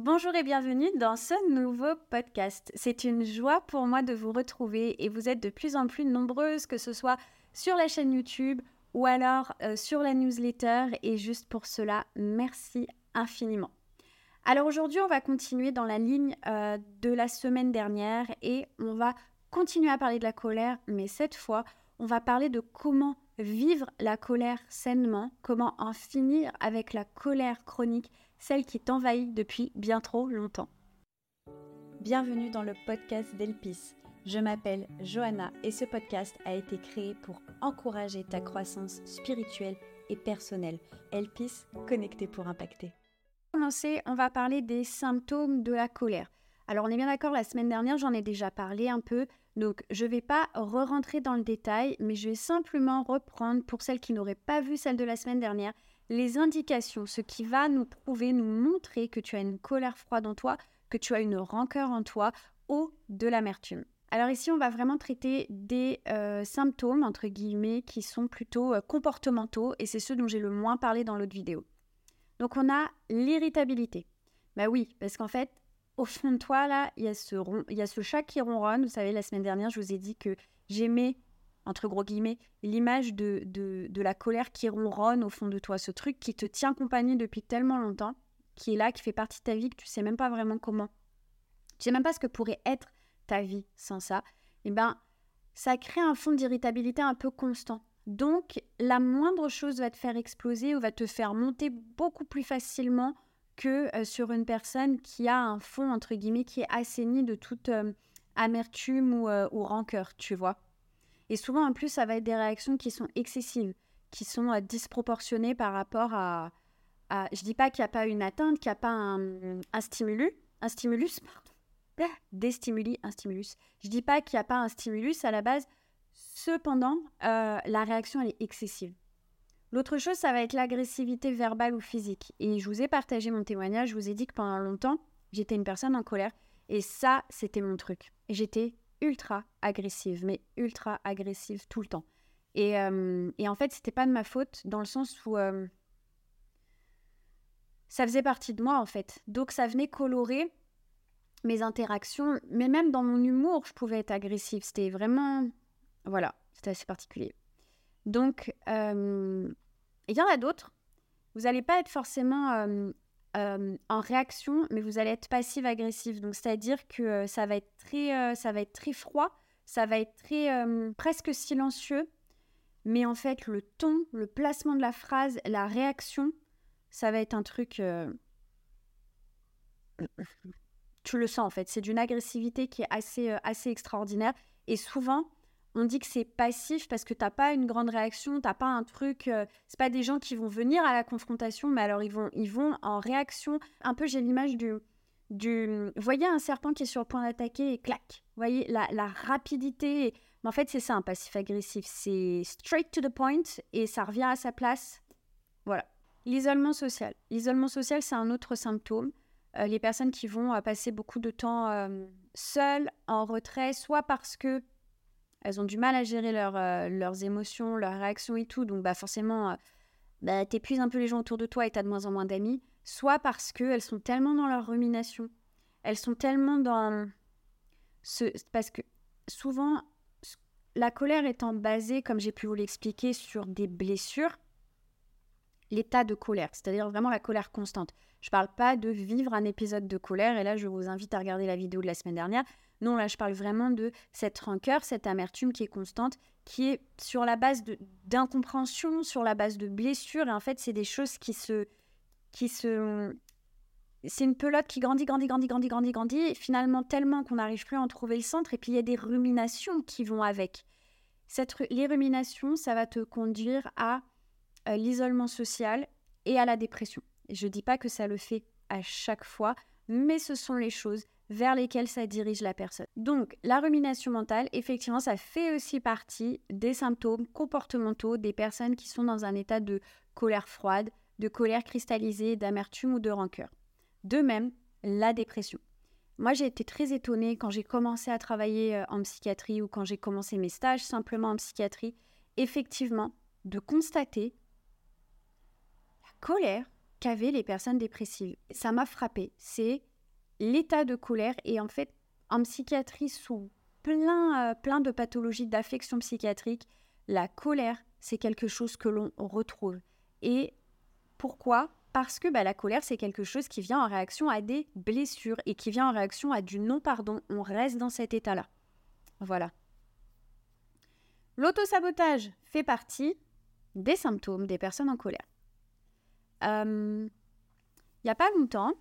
Bonjour et bienvenue dans ce nouveau podcast. C'est une joie pour moi de vous retrouver et vous êtes de plus en plus nombreuses, que ce soit sur la chaîne YouTube ou alors euh, sur la newsletter. Et juste pour cela, merci infiniment. Alors aujourd'hui, on va continuer dans la ligne euh, de la semaine dernière et on va continuer à parler de la colère, mais cette fois, on va parler de comment vivre la colère sainement, comment en finir avec la colère chronique, celle qui t'envahit depuis bien trop longtemps. Bienvenue dans le podcast d'Elpis. Je m'appelle Johanna et ce podcast a été créé pour encourager ta croissance spirituelle et personnelle. Elpis, connecté pour impacter. Pour commencer, on va parler des symptômes de la colère. Alors on est bien d'accord, la semaine dernière j'en ai déjà parlé un peu, donc je ne vais pas re-rentrer dans le détail, mais je vais simplement reprendre, pour celles qui n'auraient pas vu celle de la semaine dernière, les indications, ce qui va nous prouver, nous montrer que tu as une colère froide en toi, que tu as une rancœur en toi ou de l'amertume. Alors ici, on va vraiment traiter des euh, symptômes, entre guillemets, qui sont plutôt euh, comportementaux, et c'est ceux dont j'ai le moins parlé dans l'autre vidéo. Donc on a l'irritabilité. Bah oui, parce qu'en fait, au fond de toi, là, il y, a ce il y a ce chat qui ronronne. Vous savez, la semaine dernière, je vous ai dit que j'aimais, entre gros guillemets, l'image de, de, la colère qui ronronne au fond de toi. Ce truc qui te tient compagnie depuis tellement longtemps, qui est là, qui fait partie de ta vie, que tu sais même pas vraiment comment. Tu sais même pas ce que pourrait être ta vie sans ça. Eh ben, ça crée un fond d'irritabilité un peu constant. Donc, la moindre chose va te faire exploser ou va te faire monter beaucoup plus facilement que sur une personne qui a un fond, entre guillemets, qui est assaini de toute amertume ou, ou, rancœur, tu vois. Et souvent, en plus, ça va être des réactions qui sont excessives, qui sont disproportionnées par rapport à... à je dis pas qu'il n'y a pas une atteinte, qu'il n'y a pas un, un, stimulus, un stimulus, pardon, des stimuli, un stimulus. Je dis pas qu'il n'y a pas un stimulus à la base, cependant, la réaction, elle est excessive. L'autre chose, ça va être l'agressivité verbale ou physique. Et je vous ai partagé mon témoignage, je vous ai dit que pendant longtemps, j'étais une personne en colère. Et ça, c'était mon truc. J'étais ultra agressive, mais ultra agressive tout le temps. Et, euh, et en fait, c'était pas de ma faute, dans le sens où euh, ça faisait partie de moi, en fait. Donc, ça venait colorer mes interactions, mais même dans mon humour, je pouvais être agressive. C'était vraiment. Voilà, c'était assez particulier. Donc, euh, il y en a d'autres. Vous n'allez pas être forcément euh, euh, en réaction, mais vous allez être passive-agressive. Donc, c'est-à-dire que ça, va être très, ça va être très froid, ça va être très presque silencieux. Mais en fait, le ton, le placement de la phrase, la réaction, ça va être un truc. Tu le sens en fait. C'est d'une agressivité qui est assez, assez extraordinaire. Et souvent, on dit que c'est passif parce que t'as pas une grande réaction, t'as pas un truc. Euh, c'est pas des gens qui vont venir à la confrontation, mais alors ils vont, ils vont en réaction. Un peu, j'ai l'image du, du. voyez un serpent qui est sur le point d'attaquer et clac. Voyez la, rapidité. Mais en fait, c'est ça un passif agressif. C'est straight to the point et ça revient à sa place. Voilà. L'isolement social. L'isolement social, c'est un autre symptôme. Euh, les personnes qui vont euh, passer beaucoup de temps seules, en retrait, soit parce que elles ont du mal à gérer euh, leurs émotions, leurs réactions et tout. Donc, bah, forcément, euh, bah, t'épuises un peu les gens autour de toi et t'as de moins en moins d'amis. Soit parce qu'elles sont tellement dans leur rumination. Elles sont tellement dans ce. Parce que souvent, la colère étant basée, comme j'ai pu vous l'expliquer, sur des blessures, l'état de colère, c'est-à-dire vraiment la colère constante. Je ne parle pas de vivre un épisode de colère, et là je vous invite à regarder la vidéo de la semaine dernière. Non, là, je parle vraiment de cette rancœur, cette amertume qui est constante, qui est sur la base d'incompréhension, sur la base de blessures. Et en fait, c'est des choses qui se... Qui se c'est une pelote qui grandit, grandit, grandit, grandit, grandit, grandit, finalement tellement qu'on n'arrive plus à en trouver le centre, et puis il y a des ruminations qui vont avec. Cette, les ruminations, ça va te conduire à l'isolement social et à la dépression. Je ne dis pas que ça le fait à chaque fois, mais ce sont les choses vers lesquelles ça dirige la personne. Donc, la rumination mentale, effectivement, ça fait aussi partie des symptômes comportementaux des personnes qui sont dans un état de colère froide, de colère cristallisée, d'amertume ou de rancœur. De même, la dépression. Moi, j'ai été très étonnée quand j'ai commencé à travailler euh, en psychiatrie ou quand j'ai commencé mes stages simplement en psychiatrie, effectivement, de constater colère qu'avaient les personnes dépressives. Ça m'a frappé. C'est l'état de colère et en fait, en psychiatrie, sous plein, euh, plein de pathologies d'affection psychiatrique, la colère, c'est quelque chose que l'on retrouve. Et pourquoi? Parce que bah, la colère, c'est quelque chose qui vient en réaction à des blessures et qui vient en réaction à du non-pardon. On reste dans cet état-là. Voilà. L'autosabotage fait partie des symptômes des personnes en colère. Euh, il n'y a pas longtemps,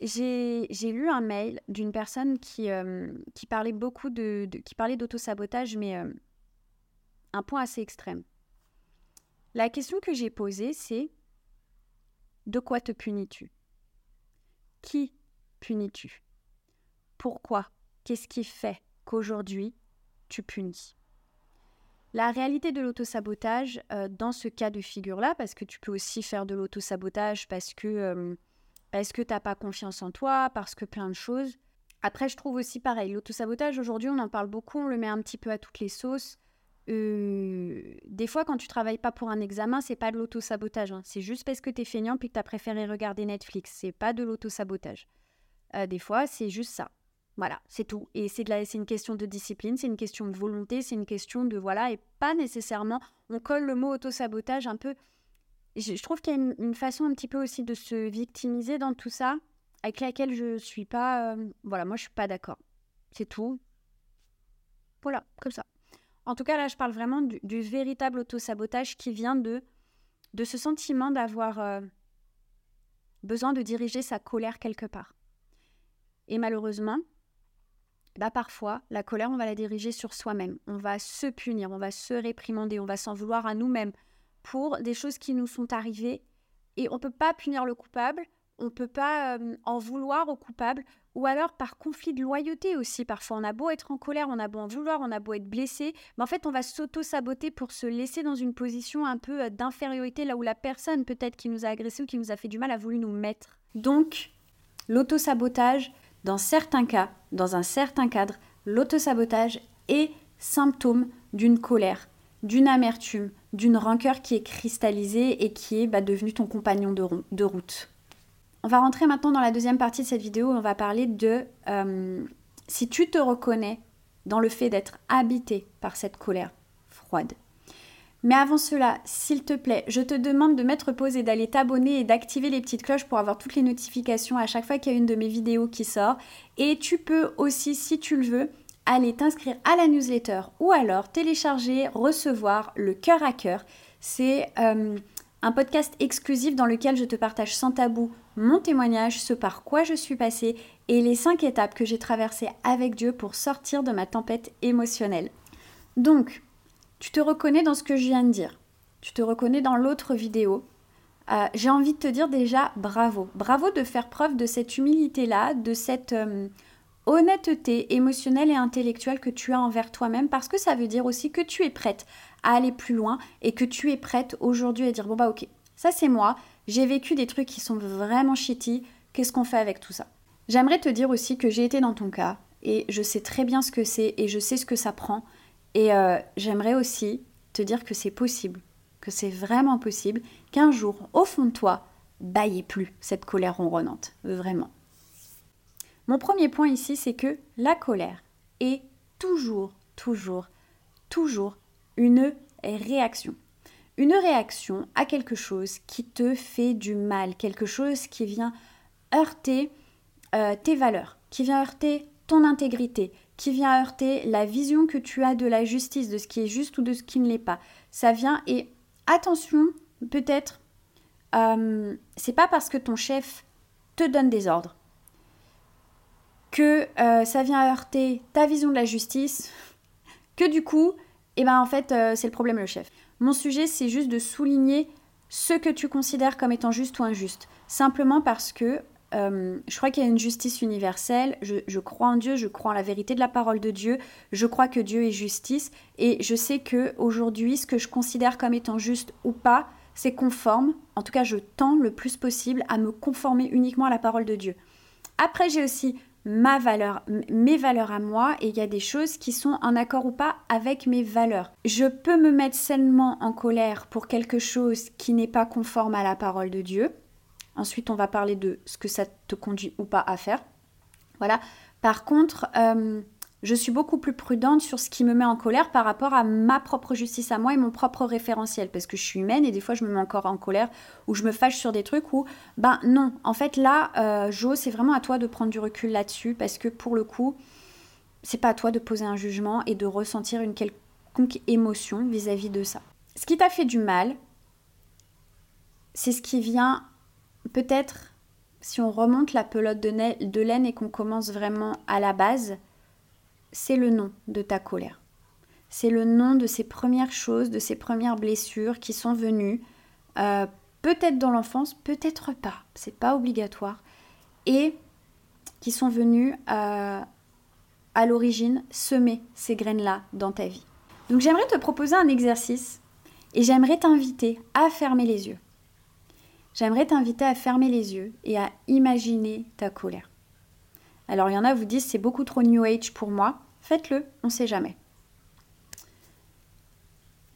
j'ai lu un mail d'une personne qui, euh, parlait beaucoup de, qui parlait d'autosabotage, mais euh, un point assez extrême. La question que j'ai posée, c'est de quoi te punis-tu? Qui punis-tu Pourquoi? Qu'est-ce qui fait qu'aujourd'hui tu punis? La réalité de l'autosabotage, euh, dans ce cas de figure-là, parce que tu peux aussi faire de l'autosabotage parce que, euh, parce que tu n'as pas confiance en toi, parce que plein de choses. Après, je trouve aussi pareil, l'autosabotage, aujourd'hui, on en parle beaucoup, on le met un petit peu à toutes les sauces. Euh, des fois, quand tu travailles pas pour un examen, c'est pas de l'autosabotage. Hein. C'est juste parce que tu es feignant puis que tu as préféré regarder Netflix. C'est pas de l'autosabotage. des fois, c'est juste ça. Voilà, c'est tout. Et c'est une question de discipline, c'est une question de volonté, c'est une question de voilà, et pas nécessairement. On colle le mot auto-sabotage un peu. Je, trouve qu'il y a une, façon un petit peu aussi de se victimiser dans tout ça, avec laquelle je suis pas. Euh, voilà, moi je suis pas d'accord. C'est tout. Voilà, comme ça. En tout cas, là, je parle vraiment du, véritable auto-sabotage qui vient de, de ce sentiment d'avoir euh, besoin de diriger sa colère quelque part. Et malheureusement, bah parfois, la colère, on va la diriger sur soi-même. On va se punir, on va se réprimander, on va s'en vouloir à nous-mêmes pour des choses qui nous sont arrivées. Et on ne peut pas punir le coupable, on ne peut pas euh, en vouloir au coupable, ou alors par conflit de loyauté aussi. Parfois, on a beau être en colère, on a beau en vouloir, on a beau être blessé, mais en fait, on va s'auto-saboter pour se laisser dans une position un peu euh, d'infériorité, là où la personne peut-être qui nous a agressé ou qui nous a fait du mal a voulu nous mettre. Donc, l'auto-sabotage, dans certains cas, dans un certain cadre, l'autosabotage est symptôme d'une colère, d'une amertume, d'une rancœur qui est cristallisée et qui est bah, devenue ton compagnon de, route. On va rentrer maintenant dans la deuxième partie de cette vidéo où on va parler de euh, si tu te reconnais dans le fait d'être habité par cette colère froide. Mais avant cela, s'il te plaît, je te demande de mettre pause et d'aller t'abonner et d'activer les petites cloches pour avoir toutes les notifications à chaque fois qu'il y a une de mes vidéos qui sort. Et tu peux aussi, si tu le veux, aller t'inscrire à la newsletter ou alors télécharger, recevoir le cœur à cœur. C'est euh, un podcast exclusif dans lequel je te partage sans tabou mon témoignage, ce par quoi je suis passée et les cinq étapes que j'ai traversées avec Dieu pour sortir de ma tempête émotionnelle. Donc, tu te reconnais dans ce que je viens de dire. Tu te reconnais dans l'autre vidéo. Euh, j'ai envie de te dire déjà bravo. Bravo de faire preuve de cette humilité-là, de cette euh, honnêteté émotionnelle et intellectuelle que tu as envers toi-même, parce que ça veut dire aussi que tu es prête à aller plus loin et que tu es prête aujourd'hui à dire bon bah ok, ça c'est moi, j'ai vécu des trucs qui sont vraiment shitty, qu'est-ce qu'on fait avec tout ça? J'aimerais te dire aussi que j'ai été dans ton cas et je sais très bien ce que c'est et je sais ce que ça prend et euh, j'aimerais aussi te dire que c'est possible, que c'est vraiment possible qu'un jour, au fond de toi, baillez plus cette colère ronronnante, vraiment. Mon premier point ici, c'est que la colère est toujours, toujours, toujours une réaction. Une réaction à quelque chose qui te fait du mal, quelque chose qui vient heurter euh, tes valeurs, qui vient heurter ton intégrité, qui vient heurter la vision que tu as de la justice, de ce qui est juste ou de ce qui ne l'est pas. Ça vient et attention, peut-être, euh, c'est pas parce que ton chef te donne des ordres que euh, ça vient heurter ta vision de la justice, que du coup, eh ben en fait, euh, c'est le problème le chef. Mon sujet, c'est juste de souligner ce que tu considères comme étant juste ou injuste. Simplement parce que euh, je crois qu'il y a une justice universelle. Je, crois en Dieu, je crois en la vérité de la parole de Dieu. Je crois que Dieu est justice. Et je sais que aujourd'hui, ce que je considère comme étant juste ou pas, c'est conforme. En tout cas, je tends le plus possible à me conformer uniquement à la parole de Dieu. Après, j'ai aussi ma valeur, mes valeurs à moi, et il y a des choses qui sont en accord ou pas avec mes valeurs. Je peux me mettre sainement en colère pour quelque chose qui n'est pas conforme à la parole de Dieu Ensuite, on va parler de ce que ça te conduit ou pas à faire. Voilà. Par contre, euh, je suis beaucoup plus prudente sur ce qui me met en colère par rapport à ma propre justice à moi et mon propre référentiel. Parce que je suis humaine et des fois, je me mets encore en colère ou je me fâche sur des trucs où, ben non, en fait, là, euh, Jo, c'est vraiment à toi de prendre du recul là-dessus parce que pour le coup, c'est pas à toi de poser un jugement et de ressentir une quelconque émotion vis-à-vis de ça. Ce qui t'a fait du mal, c'est ce qui vient peut-être, si on remonte la pelote de laine et qu'on commence vraiment à la base, c'est le nom de ta colère. C'est le nom de ces premières choses, de ces premières blessures qui sont venues, euh, peut-être dans l'enfance, peut-être pas, c'est pas obligatoire, et qui sont venues euh, à l'origine semer ces graines-là dans ta vie. Donc j'aimerais te proposer un exercice et j'aimerais t'inviter à fermer les yeux. J'aimerais t'inviter à fermer les yeux et à imaginer ta colère. Alors il y en a vous disent c'est beaucoup trop New Age pour moi. Faites-le, on ne sait jamais.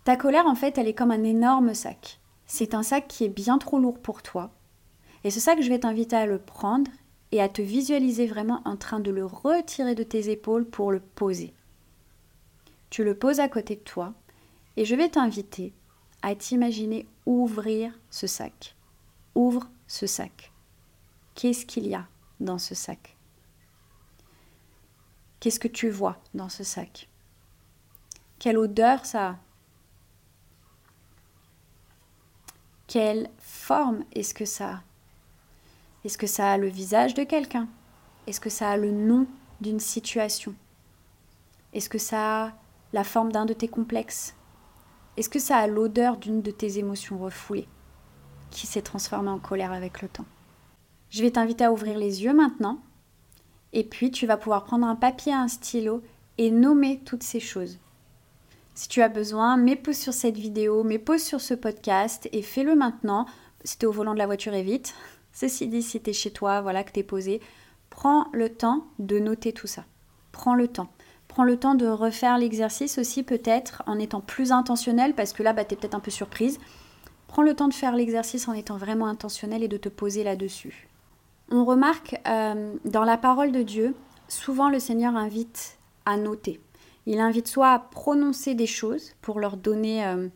Ta colère en fait elle est comme un énorme sac. C'est un sac qui est bien trop lourd pour toi. Et ce sac je vais t'inviter à le prendre et à te visualiser vraiment en train de le retirer de tes épaules pour le poser. Tu le poses à côté de toi et je vais t'inviter à t'imaginer ouvrir ce sac. Ouvre ce sac. Qu'est-ce qu'il y a dans ce sac? Qu'est-ce que tu vois dans ce sac? Quelle odeur ça a? Quelle forme est-ce que ça a? Est-ce que ça a le visage de quelqu'un? Est-ce que ça a le nom d'une situation? Est-ce que ça a la forme d'un de tes complexes? Est-ce que ça a l'odeur d'une de tes émotions refoulées? Qui s'est transformée en colère avec le temps Je vais t'inviter à ouvrir les yeux maintenant et puis, tu vas pouvoir prendre un papier un stylo et nommer toutes ces choses. Si tu as besoin, mets pause sur cette vidéo, mets pause sur ce podcast et fais-le maintenant. Si tu es au volant de la voiture, évite. Ceci dit, si tu es chez toi, voilà que tu es posé, prends le temps de noter tout ça. Prends le temps. Prends le temps de refaire l'exercice aussi peut-être en étant plus intentionnel parce que là, bah, tu es peut-être un peu surprise. Prends le temps de faire l'exercice en étant vraiment intentionnel et de te poser là-dessus. On remarque euh, dans la parole de Dieu, souvent le Seigneur invite à noter. Il invite soit à prononcer des choses pour leur donner, euh,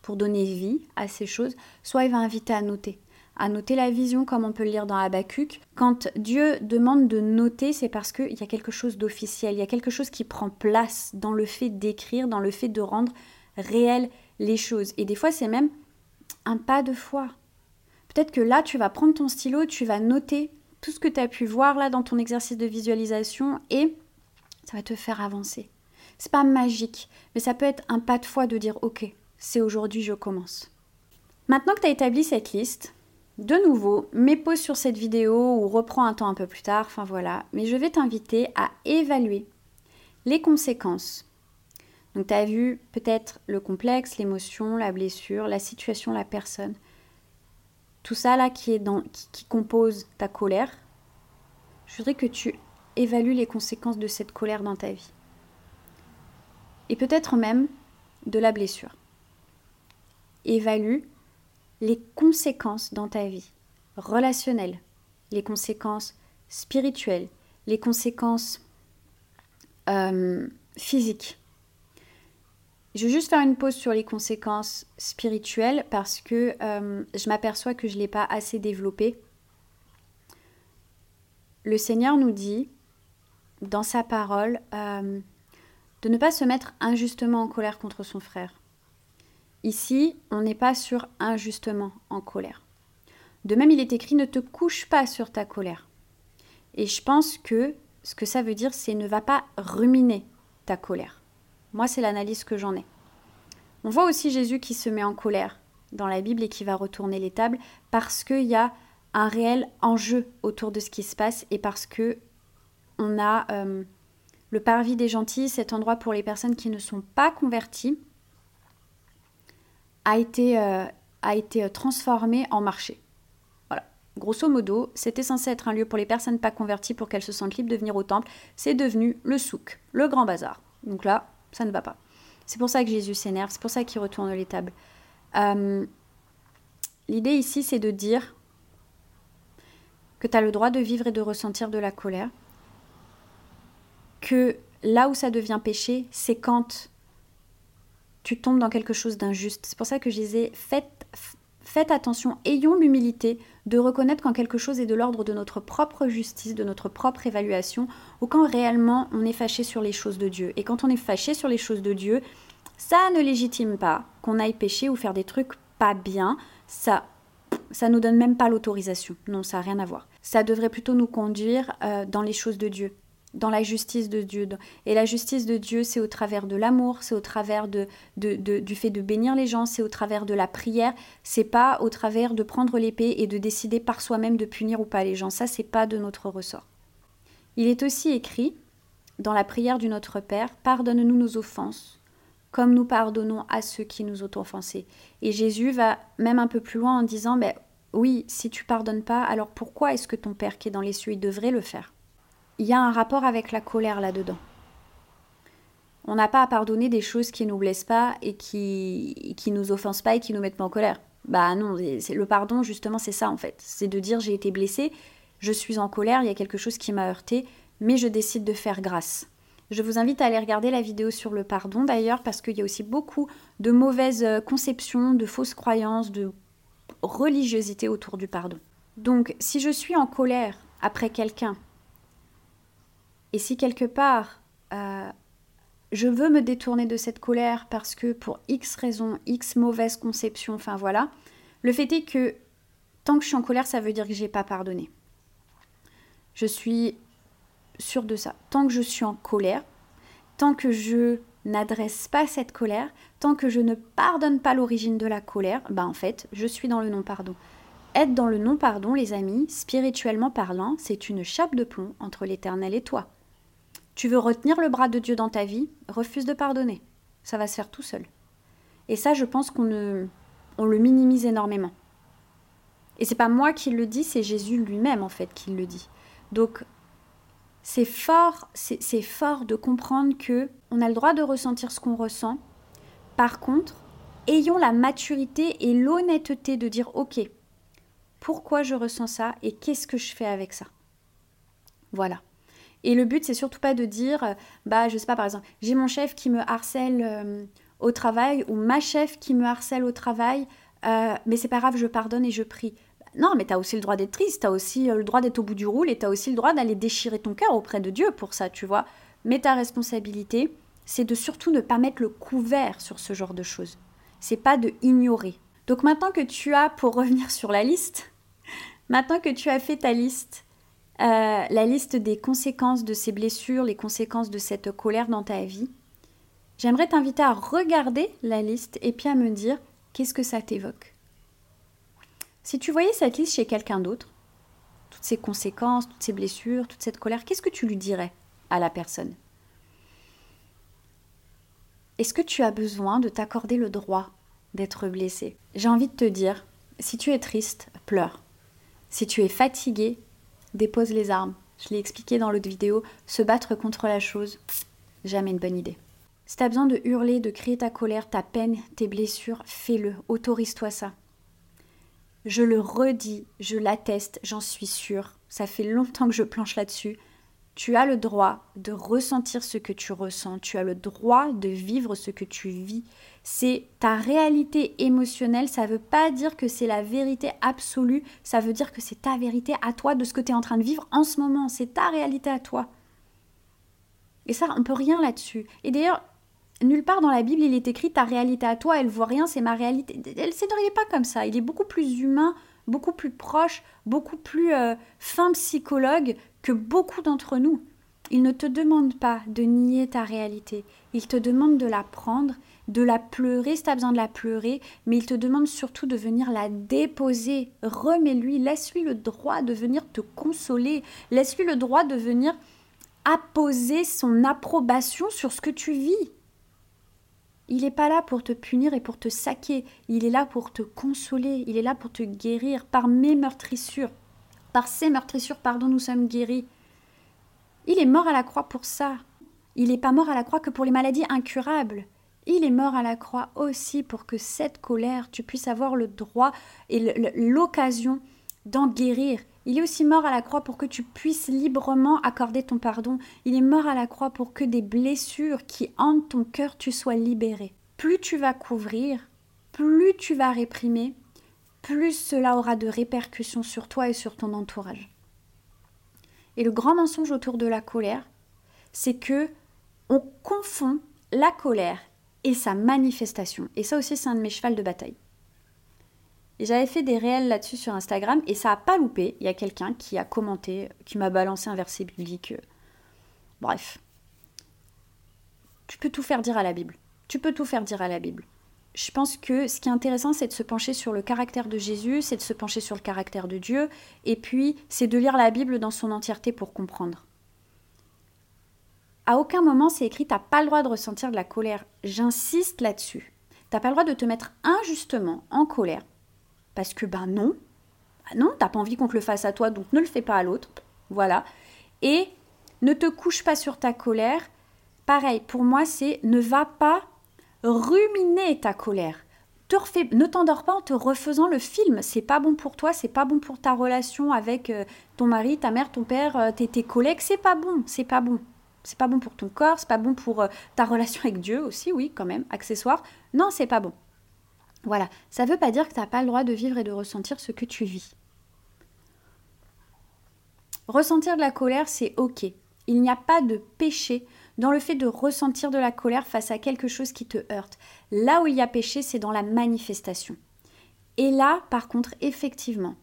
pour donner vie à ces choses, soit il va inviter à noter. À noter la vision, comme on peut le lire dans Habacuc. Quand Dieu demande de noter, c'est parce qu'il y a quelque chose d'officiel, il y a quelque chose qui prend place dans le fait d'écrire, dans le fait de rendre réelles les choses. Et des fois, c'est même un pas de foi. Peut-être que là, tu vas prendre ton stylo, tu vas noter tout ce que tu as pu voir là dans ton exercice de visualisation et ça va te faire avancer. C'est pas magique, mais ça peut être un pas de foi de dire OK, c'est aujourd'hui, je commence. Maintenant que tu as établi cette liste, de nouveau, mets pause sur cette vidéo ou reprends un temps un peu plus tard, enfin voilà, mais je vais t'inviter à évaluer les conséquences. Donc tu as vu peut-être le complexe, l'émotion, la blessure, la situation, la personne tout ça là qui, est dans, qui, compose ta colère, je voudrais que tu évalues les conséquences de cette colère dans ta vie. Et peut-être même de la blessure. Évalue les conséquences dans ta vie, relationnelles, les conséquences spirituelles, les conséquences euh, physiques. Je vais juste faire une pause sur les conséquences spirituelles parce que euh, je m'aperçois que je ne l'ai pas assez développé. Le Seigneur nous dit dans sa parole euh, de ne pas se mettre injustement en colère contre son frère. Ici, on n'est pas sur injustement en colère. De même, il est écrit ne te couche pas sur ta colère. Et je pense que ce que ça veut dire, c'est ne va pas ruminer ta colère. Moi, c'est l'analyse que j'en ai. On voit aussi Jésus qui se met en colère dans la Bible et qui va retourner les tables parce qu'il y a un réel enjeu autour de ce qui se passe et parce que on a euh, le parvis des gentils, cet endroit pour les personnes qui ne sont pas converties, a été, euh, a été euh, transformé en marché. Voilà. Grosso modo, c'était censé être un lieu pour les personnes pas converties pour qu'elles se sentent libres de venir au temple. C'est devenu le souk, le grand bazar. Donc là, ça ne va pas. C'est pour ça que Jésus s'énerve, c'est pour ça qu'il retourne les tables. Euh, l'idée ici, c'est de dire, que tu as le droit de vivre et de ressentir de la colère, que là où ça devient péché, c'est quand tu tombes dans quelque chose d'injuste. C'est pour ça que je disais, faites, faites attention, ayons l'humilité de reconnaître quand quelque chose est de l'ordre de notre propre justice, de notre propre évaluation, ou quand réellement on est fâché sur les choses de Dieu. Et quand on est fâché sur les choses de Dieu, ça ne légitime pas qu'on aille pécher ou faire des trucs pas bien. Ça, ça nous donne même pas l'autorisation. Non, ça n'a rien à voir. Ça devrait plutôt nous conduire euh, dans les choses de Dieu dans la justice de Dieu. Et la justice de Dieu, c'est au travers de l'amour, c'est au travers de, du fait de bénir les gens, c'est au travers de la prière, c'est pas au travers de prendre l'épée et de décider par soi-même de punir ou pas les gens. Ça, c'est pas de notre ressort. Il est aussi écrit dans la prière du Notre Père Pardonne-nous nos offenses, comme nous pardonnons à ceux qui nous ont offensés. Et Jésus va même un peu plus loin en disant ben, Oui, si tu pardonnes pas, alors pourquoi est-ce que ton Père qui est dans les cieux, il devrait le faire? Il y a un rapport avec la colère là-dedans. On n'a pas à pardonner des choses qui nous blessent pas et qui qui nous offensent pas et qui nous mettent pas en colère. Bah non, c'est le pardon justement, c'est ça en fait. C'est de dire j'ai été blessé, je suis en colère, il y a quelque chose qui m'a heurté, mais je décide de faire grâce. Je vous invite à aller regarder la vidéo sur le pardon d'ailleurs parce qu'il y a aussi beaucoup de mauvaises euh, conceptions, de fausses croyances, de religiosité autour du pardon. Donc si je suis en colère après quelqu'un et si quelque part, euh, je veux me détourner de cette colère parce que pour X raisons, X mauvaise conception, enfin voilà, le fait est que tant que je suis en colère, ça veut dire que j'ai pas pardonné. Je suis sûre de ça. Tant que je suis en colère, tant que je n'adresse pas cette colère, tant que je ne pardonne pas l'origine de la colère, ben en fait, je suis dans le non-pardon. Être dans le non-pardon, les amis, spirituellement parlant, c'est une chape de plomb entre l'éternel et toi. Tu veux retenir le bras de Dieu dans ta vie, refuse de pardonner. Ça va se faire tout seul. Et ça, je pense qu'on on le minimise énormément. Et c'est pas moi qui le dis, c'est Jésus lui-même en fait qui le dit. Donc c'est fort, c'est fort de comprendre que on a le droit de ressentir ce qu'on ressent. Par contre, ayons la maturité et l'honnêteté de dire OK, pourquoi je ressens ça et qu'est-ce que je fais avec ça? Voilà. Et le but, c'est surtout pas de dire, euh, bah, je sais pas, par exemple, j'ai mon chef qui me harcèle euh, au travail ou ma chef qui me harcèle au travail, euh, mais c'est pas grave, je pardonne et je prie. Non, mais tu as aussi le droit d'être triste, tu as aussi le droit d'être au bout du roule et tu as aussi le droit d'aller déchirer ton cœur auprès de Dieu pour ça, tu vois. Mais ta responsabilité, c'est de surtout ne pas mettre le couvert sur ce genre de choses. C'est pas de ignorer. Donc maintenant que tu as, pour revenir sur la liste, maintenant que tu as fait ta liste euh, la liste des conséquences de ces blessures, les conséquences de cette colère dans ta vie, j'aimerais t'inviter à regarder la liste et puis à me dire qu'est-ce que ça t'évoque? Si tu voyais cette liste chez quelqu'un d'autre, toutes ces conséquences, toutes ces blessures, toute cette colère, qu'est-ce que tu lui dirais à la personne? Est-ce que tu as besoin de t'accorder le droit d'être blessé? J'ai envie de te dire, si tu es triste, pleure. Si tu es fatigué, dépose les armes. Je l'ai expliqué dans l'autre vidéo, se battre contre la chose, jamais une bonne idée. Si tu as besoin de hurler, de crier ta colère, ta peine, tes blessures, fais-le, autorise-toi ça. Je le redis, je l'atteste, j'en suis sûre. Ça fait longtemps que je planche là-dessus. Tu as le droit de ressentir ce que tu ressens, tu as le droit de vivre ce que tu vis c'est ta réalité émotionnelle. Ça ne veut pas dire que c'est la vérité absolue, ça veut dire que c'est ta vérité à toi de ce que tu es en train de vivre en ce moment. C'est ta réalité à toi. Et ça, on peut rien là-dessus. Et d'ailleurs, nulle part dans la Bible, il est écrit ta réalité à toi, elle voit rien, c'est ma réalité. Elle, c'est, il pas comme ça. Il est beaucoup plus humain, beaucoup plus proche, beaucoup plus euh, fin psychologue que beaucoup d'entre nous. Il ne te demande pas de nier ta réalité, il te demande de la prendre de la pleurer si tu as besoin de la pleurer, mais il te demande surtout de venir la déposer. Remets-lui, laisse-lui le droit de venir te consoler, laisse-lui le droit de venir apposer son approbation sur ce que tu vis. Il n'est pas là pour te punir et pour te saquer, il est là pour te consoler, il est là pour te guérir par mes meurtrissures. Par ces meurtrissures, pardon, nous sommes guéris. Il est mort à la croix pour ça. Il n'est pas mort à la croix que pour les maladies incurables. Il est mort à la croix aussi pour que cette colère, tu puisses avoir le droit et l'occasion d'en guérir. Il est aussi mort à la croix pour que tu puisses librement accorder ton pardon. Il est mort à la croix pour que des blessures qui hantent ton cœur, tu sois libéré. Plus tu vas couvrir, plus tu vas réprimer, plus cela aura de répercussions sur toi et sur ton entourage. Et le grand mensonge autour de la colère, c'est que on confond la colère et sa manifestation. Et ça aussi, c'est un de mes chevals de bataille. Et j'avais fait des réels là-dessus sur Instagram et ça n'a pas loupé. Il y a quelqu'un qui a commenté, qui m'a balancé un verset biblique. Bref. Tu peux tout faire dire à la Bible. Tu peux tout faire dire à la Bible. Je pense que ce qui est intéressant, c'est de se pencher sur le caractère de Jésus, c'est de se pencher sur le caractère de Dieu, et puis c'est de lire la Bible dans son entièreté pour comprendre. À aucun moment c'est écrit t'as pas le droit de ressentir de la colère. J'insiste là-dessus. T'as pas le droit de te mettre injustement en colère. Parce que ben non. Ben non, t'as pas envie qu'on te le fasse à toi, donc ne le fais pas à l'autre. Voilà. Et ne te couche pas sur ta colère. Pareil, pour moi, c'est ne va pas ruminer ta colère. Ne t'endors pas en te refaisant le film. C'est pas bon pour toi, c'est pas bon pour ta relation avec euh, ton mari, ta mère, ton père, euh, tes, tes collègues. C'est pas bon, c'est pas bon. C'est pas bon pour ton corps, c'est pas bon pour euh, ta relation avec Dieu aussi, oui, quand même, accessoire. Non, c'est pas bon. Voilà, ça veut pas dire que tu n'as pas le droit de vivre et de ressentir ce que tu vis. Ressentir de la colère, c'est ok. Il n'y a pas de péché dans le fait de ressentir de la colère face à quelque chose qui te heurte. Là où il y a péché, c'est dans la manifestation. Et là, par contre, effectivement,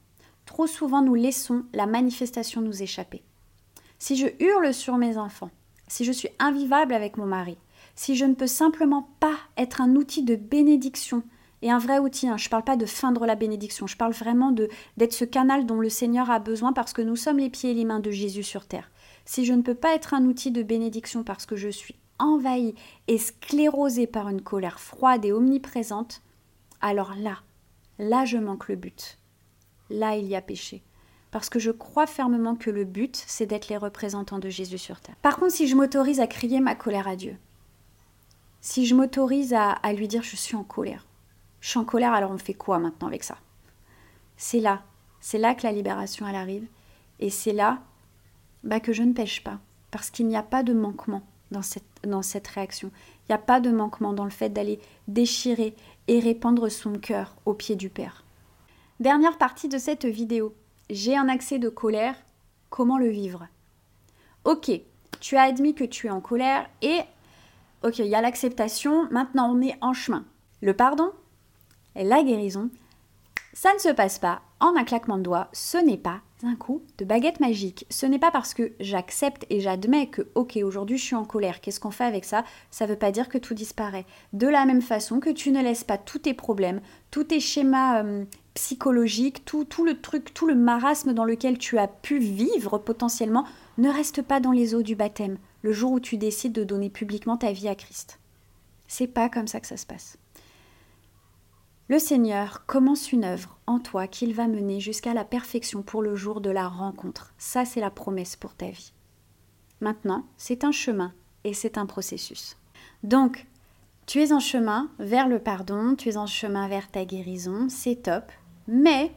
trop souvent nous laissons la manifestation nous échapper. Si je hurle sur mes enfants, si je suis invivable avec mon mari, si je ne peux simplement pas être un outil de bénédiction et un vrai outil, hein, je ne parle pas de feindre la bénédiction, je parle vraiment d'être ce canal dont le Seigneur a besoin parce que nous sommes les pieds et les mains de Jésus sur terre. Si je ne peux pas être un outil de bénédiction parce que je suis envahi et sclérosé par une colère froide et omniprésente, alors là, là je manque le but. Là il y a péché parce que je crois fermement que le but, c'est d'être les représentants de Jésus sur terre. Par contre, si je m'autorise à crier ma colère à Dieu, si je m'autorise à, lui dire je suis en colère, je suis en colère, alors on fait quoi maintenant avec ça? C'est là, c'est là que la libération, elle arrive, et c'est là bah, que je ne pêche pas, parce qu'il n'y a pas de manquement dans cette, dans cette réaction. Il n'y a pas de manquement dans le fait d'aller déchirer et répandre son cœur au pied du Père. Dernière partie de cette vidéo, j'ai un accès de colère, comment le vivre? Ok, tu as admis que tu es en colère et ok, il y a l'acceptation, maintenant on est en chemin. Le pardon, la guérison, ça ne se passe pas en un claquement de doigts, ce n'est pas un coup de baguette magique. Ce n'est pas parce que j'accepte et j'admets que, ok, aujourd'hui je suis en colère, qu'est-ce qu'on fait avec ça? Ça ne veut pas dire que tout disparaît. De la même façon que tu ne laisses pas tous tes problèmes, tous tes schémas euh, psychologiques, tout, tout le truc, tout le marasme dans lequel tu as pu vivre potentiellement, ne reste pas dans les eaux du baptême le jour où tu décides de donner publiquement ta vie à Christ. C'est pas comme ça que ça se passe. Le Seigneur commence une œuvre en toi qu'il va mener jusqu'à la perfection pour le jour de la rencontre. Ça, c'est la promesse pour ta vie. Maintenant, c'est un chemin et c'est un processus. Donc, tu es en chemin vers le pardon, tu es en chemin vers ta guérison, c'est top, mais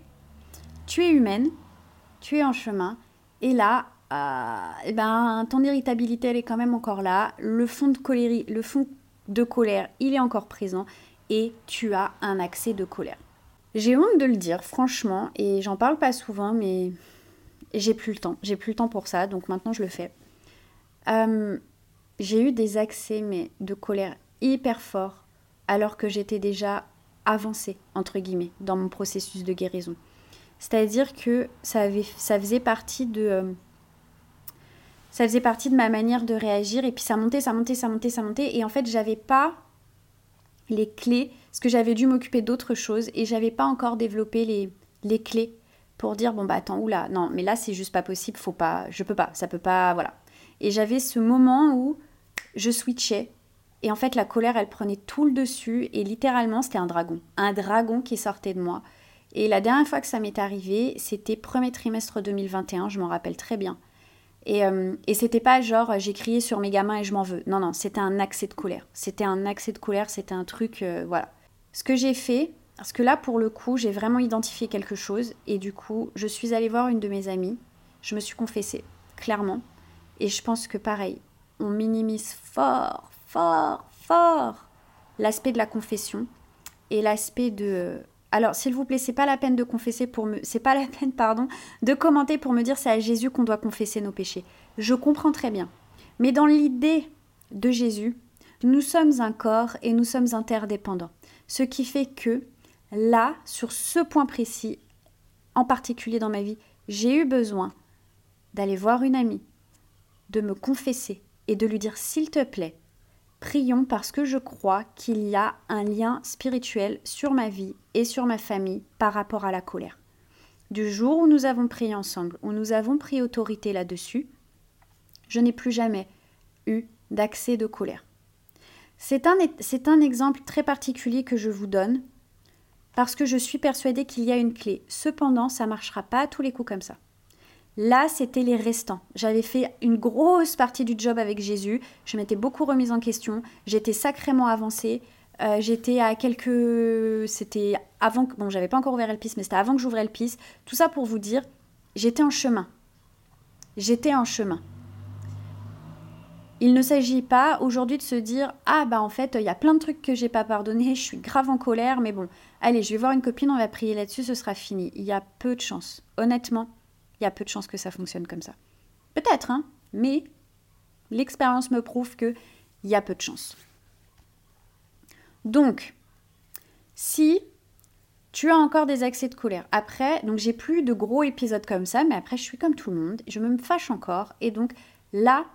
tu es humaine, tu es en chemin, et là, euh, eh ben, ton irritabilité, elle est quand même encore là, le fond de colère, le fond de colère, il est encore présent, et tu as un accès de colère. J'ai honte de le dire, franchement, et j'en parle pas souvent, mais j'ai plus le temps. J'ai plus le temps pour ça, donc maintenant je le fais. Euh, j'ai eu des accès mais de colère hyper forts alors que j'étais déjà avancée entre guillemets dans mon processus de guérison. C'est-à-dire que ça, avait, ça faisait partie de euh, ça faisait partie de ma manière de réagir et puis ça montait, ça montait, ça montait, ça montait et en fait j'avais pas les clés, parce que j'avais dû m'occuper d'autres choses et j'avais pas encore développé les, les clés pour dire bon bah attends oula non mais là c'est juste pas possible faut pas je peux pas ça peut pas voilà. Et j'avais ce moment où je switchais et en fait la colère elle prenait tout le dessus et littéralement c'était un dragon un dragon qui sortait de moi. Et la dernière fois que ça m'est arrivé c'était premier trimestre 2021 je m'en rappelle très bien et, euh, et c'était pas genre j'ai crié sur mes gamins et je m'en veux. Non, non, c'était un accès de colère. C'était un accès de colère, c'était un truc, euh, voilà. Ce que j'ai fait, Parce que là, pour le coup, j'ai vraiment identifié quelque chose. Et du coup, je suis allée voir une de mes amies. Je me suis confessée, clairement. Et je pense que pareil, on minimise fort, fort, fort l'aspect de la confession et l'aspect de alors, s'il vous plaît, c'est pas la peine de confesser pour me c'est pas la peine pardon de commenter pour me dire c'est à Jésus qu'on doit confesser nos péchés. Je comprends très bien. Mais dans l'idée de Jésus, nous sommes un corps et nous sommes interdépendants. Ce qui fait que là, sur ce point précis, en particulier dans ma vie, j'ai eu besoin d'aller voir une amie, de me confesser et de lui dire s'il te plaît, prions parce que je crois qu'il y a un lien spirituel sur ma vie et sur ma famille par rapport à la colère. Du jour où nous avons prié ensemble, où nous avons pris autorité là-dessus, je n'ai plus jamais eu d'accès de colère. C'est un, exemple très particulier que je vous donne parce que je suis persuadée qu'il y a une clé. Cependant, ça ne marchera pas à tous les coups comme ça. Là, c'était les restants. J'avais fait une grosse partie du job avec Jésus. Je m'étais beaucoup remise en question. J'étais sacrément avancée. Euh, j'étais à quelques. C'était avant que. Bon, j'avais pas encore ouvert Elpis, mais c'était avant que j'ouvrais Elpis. Tout ça pour vous dire, j'étais en chemin. J'étais en chemin. Il ne s'agit pas aujourd'hui de se dire Ah, bah en fait, il y a plein de trucs que j'ai pas pardonné, je suis grave en colère, mais bon, allez, je vais voir une copine, on va prier là-dessus, ce sera fini. Il y a peu de chance. Honnêtement, il y a peu de chances que ça fonctionne comme ça. Peut-être, hein, mais l'expérience me prouve qu'il y a peu de chances. Donc, si tu as encore des accès de colère, après, donc j'ai plus de gros épisodes comme ça, mais après je suis comme tout le monde, je me fâche encore, et donc là,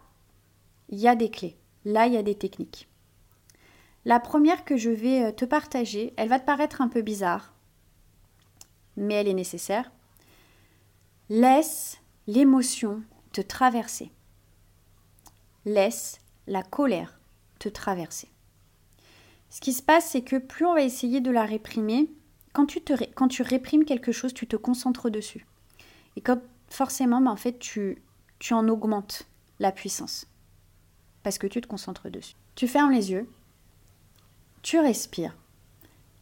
il y a des clés, là, il y a des techniques. La première que je vais euh, te partager, elle va te paraître un peu bizarre, mais elle est nécessaire. Laisse l'émotion te traverser. Laisse la colère te traverser. Ce qui se passe, c'est que plus on va essayer de la réprimer, quand tu, quand tu réprimes quelque chose, tu te concentres dessus. Et quand forcément, ben, en fait, tu, tu en augmentes la puissance. Parce que tu te concentres dessus. Tu fermes les yeux, tu respires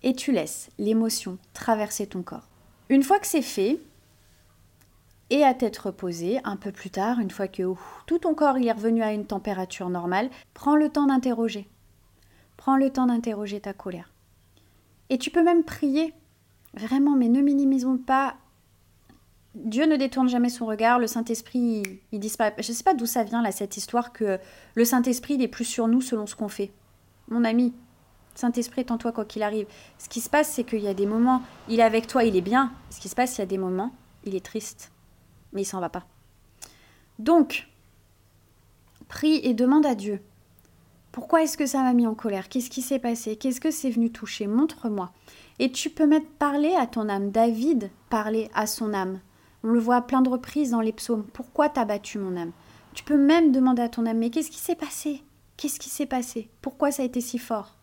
et tu laisses l'émotion traverser ton corps. Une fois que c'est fait, et à tête reposée, un peu plus tard, une fois que tout ton corps est revenu à une température normale, prends le temps d'interroger. Prends le temps d'interroger ta colère. Et tu peux même prier. Vraiment, mais ne minimisons pas. Dieu ne détourne jamais son regard, le Saint-Esprit, il, disparaît. Je ne sais pas d'où ça vient, là, cette histoire que le Saint-Esprit, il est plus sur nous selon ce qu'on fait. Mon ami, Saint-Esprit est en toi quoi qu'il arrive. Ce qui se passe, c'est qu'il y a des moments, il est avec toi, il est bien. Ce qui se passe, il y a des moments, il est triste mais il s'en va pas. Donc, prie et demande à Dieu. Pourquoi est-ce que ça m'a mis en colère? Qu'est-ce qui s'est passé? Qu'est-ce que c'est venu toucher? Montre-moi. Et tu peux mettre parler à ton âme. David parlait à son âme. On le voit à plein de reprises dans les psaumes. Pourquoi t'as battu mon âme? Tu peux même demander à ton âme, mais qu'est-ce qui s'est passé? Qu'est-ce qui s'est passé? Pourquoi ça a été si fort?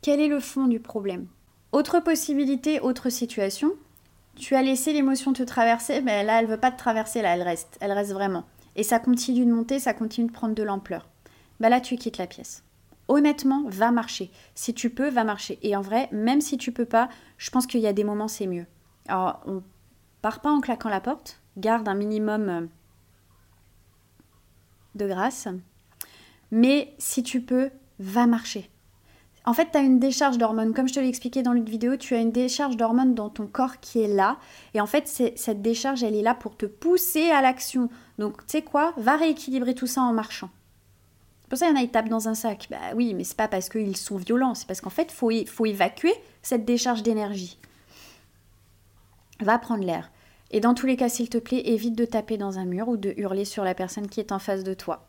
Quel est le fond du problème? Autre possibilité, autre situation, tu as laissé l'émotion te traverser, mais là, elle veut pas te traverser, là, elle reste. Elle reste vraiment. Et ça continue de monter, ça continue de prendre de l'ampleur. Bah là, tu quittes la pièce. Honnêtement, va marcher. Si tu peux, va marcher. Et en vrai, même si tu peux pas, je pense qu'il y a des moments, c'est mieux. Alors, on part pas en claquant la porte, garde un minimum euh, de grâce. Mais si tu peux, va marcher. En fait, tu as une décharge d'hormones. Comme je te l'ai expliqué dans l'autre vidéo, tu as une décharge d'hormones dans ton corps qui est là. Et en fait, cette décharge, elle est là pour te pousser à l'action. Donc, tu sais quoi? Va rééquilibrer tout ça en marchant. C'est pour ça qu'il y en a, ils tapent dans un sac. Bah oui, mais c'est pas parce qu'ils sont violents. C'est parce qu'en fait, il faut, faut évacuer cette décharge d'énergie. Va prendre l'air. Et dans tous les cas, s'il te plaît, évite de taper dans un mur ou de hurler sur la personne qui est en face de toi.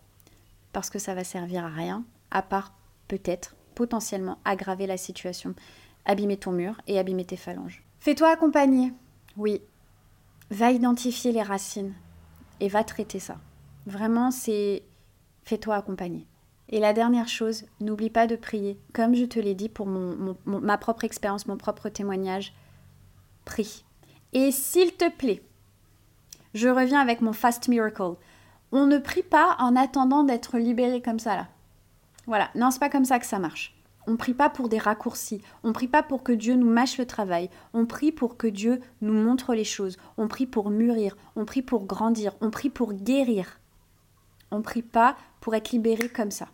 Parce que ça va servir à rien, à part peut-être potentiellement aggraver la situation, abîmer ton mur et abîmer tes phalanges. Fais-toi accompagner. Oui. Va identifier les racines et va traiter ça. Vraiment, c'est fais-toi accompagner. Et la dernière chose, n'oublie pas de prier. Comme je te l'ai dit pour mon, ma propre expérience, mon propre témoignage, prie. Et s'il te plaît, je reviens avec mon fast miracle. On ne prie pas en attendant d'être libéré comme ça là. Voilà, non, c'est pas comme ça que ça marche. On prie pas pour des raccourcis. On prie pas pour que Dieu nous mâche le travail. On prie pour que Dieu nous montre les choses. On prie pour mûrir. On prie pour grandir. On prie pour guérir. On prie pas pour être libéré comme ça.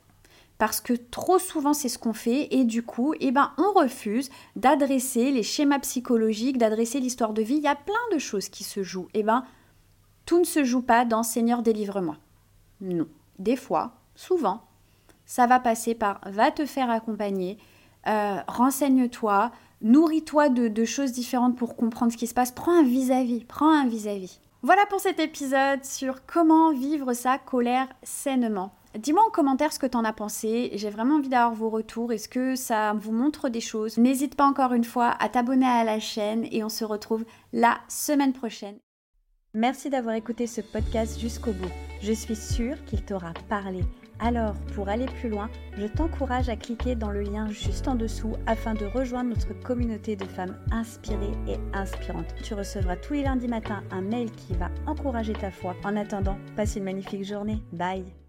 Parce que trop souvent c'est ce qu'on fait et du coup, eh ben, on refuse d'adresser les schémas psychologiques, d'adresser l'histoire de vie. Il y a plein de choses qui se jouent. Eh ben, tout ne se joue pas dans Seigneur délivre-moi. Non. Des fois, souvent, ça va passer par va te faire accompagner, euh, renseigne-toi, nourris-toi de, de, choses différentes pour comprendre ce qui se passe. Prends un vis-à-vis, prends un vis-à-vis. Voilà pour cet épisode sur comment vivre sa colère sainement. Dis-moi en commentaire ce que tu en as pensé. J'ai vraiment envie d'avoir vos retours. Est-ce que ça vous montre des choses? N'hésite pas encore une fois à t'abonner à la chaîne et on se retrouve la semaine prochaine. Merci d'avoir écouté ce podcast jusqu'au bout. Je suis sûre qu'il t'aura parlé. Alors, pour aller plus loin, je t'encourage à cliquer dans le lien juste en dessous afin de rejoindre notre communauté de femmes inspirées et inspirantes. Tu recevras tous les lundis matins un mail qui va encourager ta foi. En attendant, passe une magnifique journée. Bye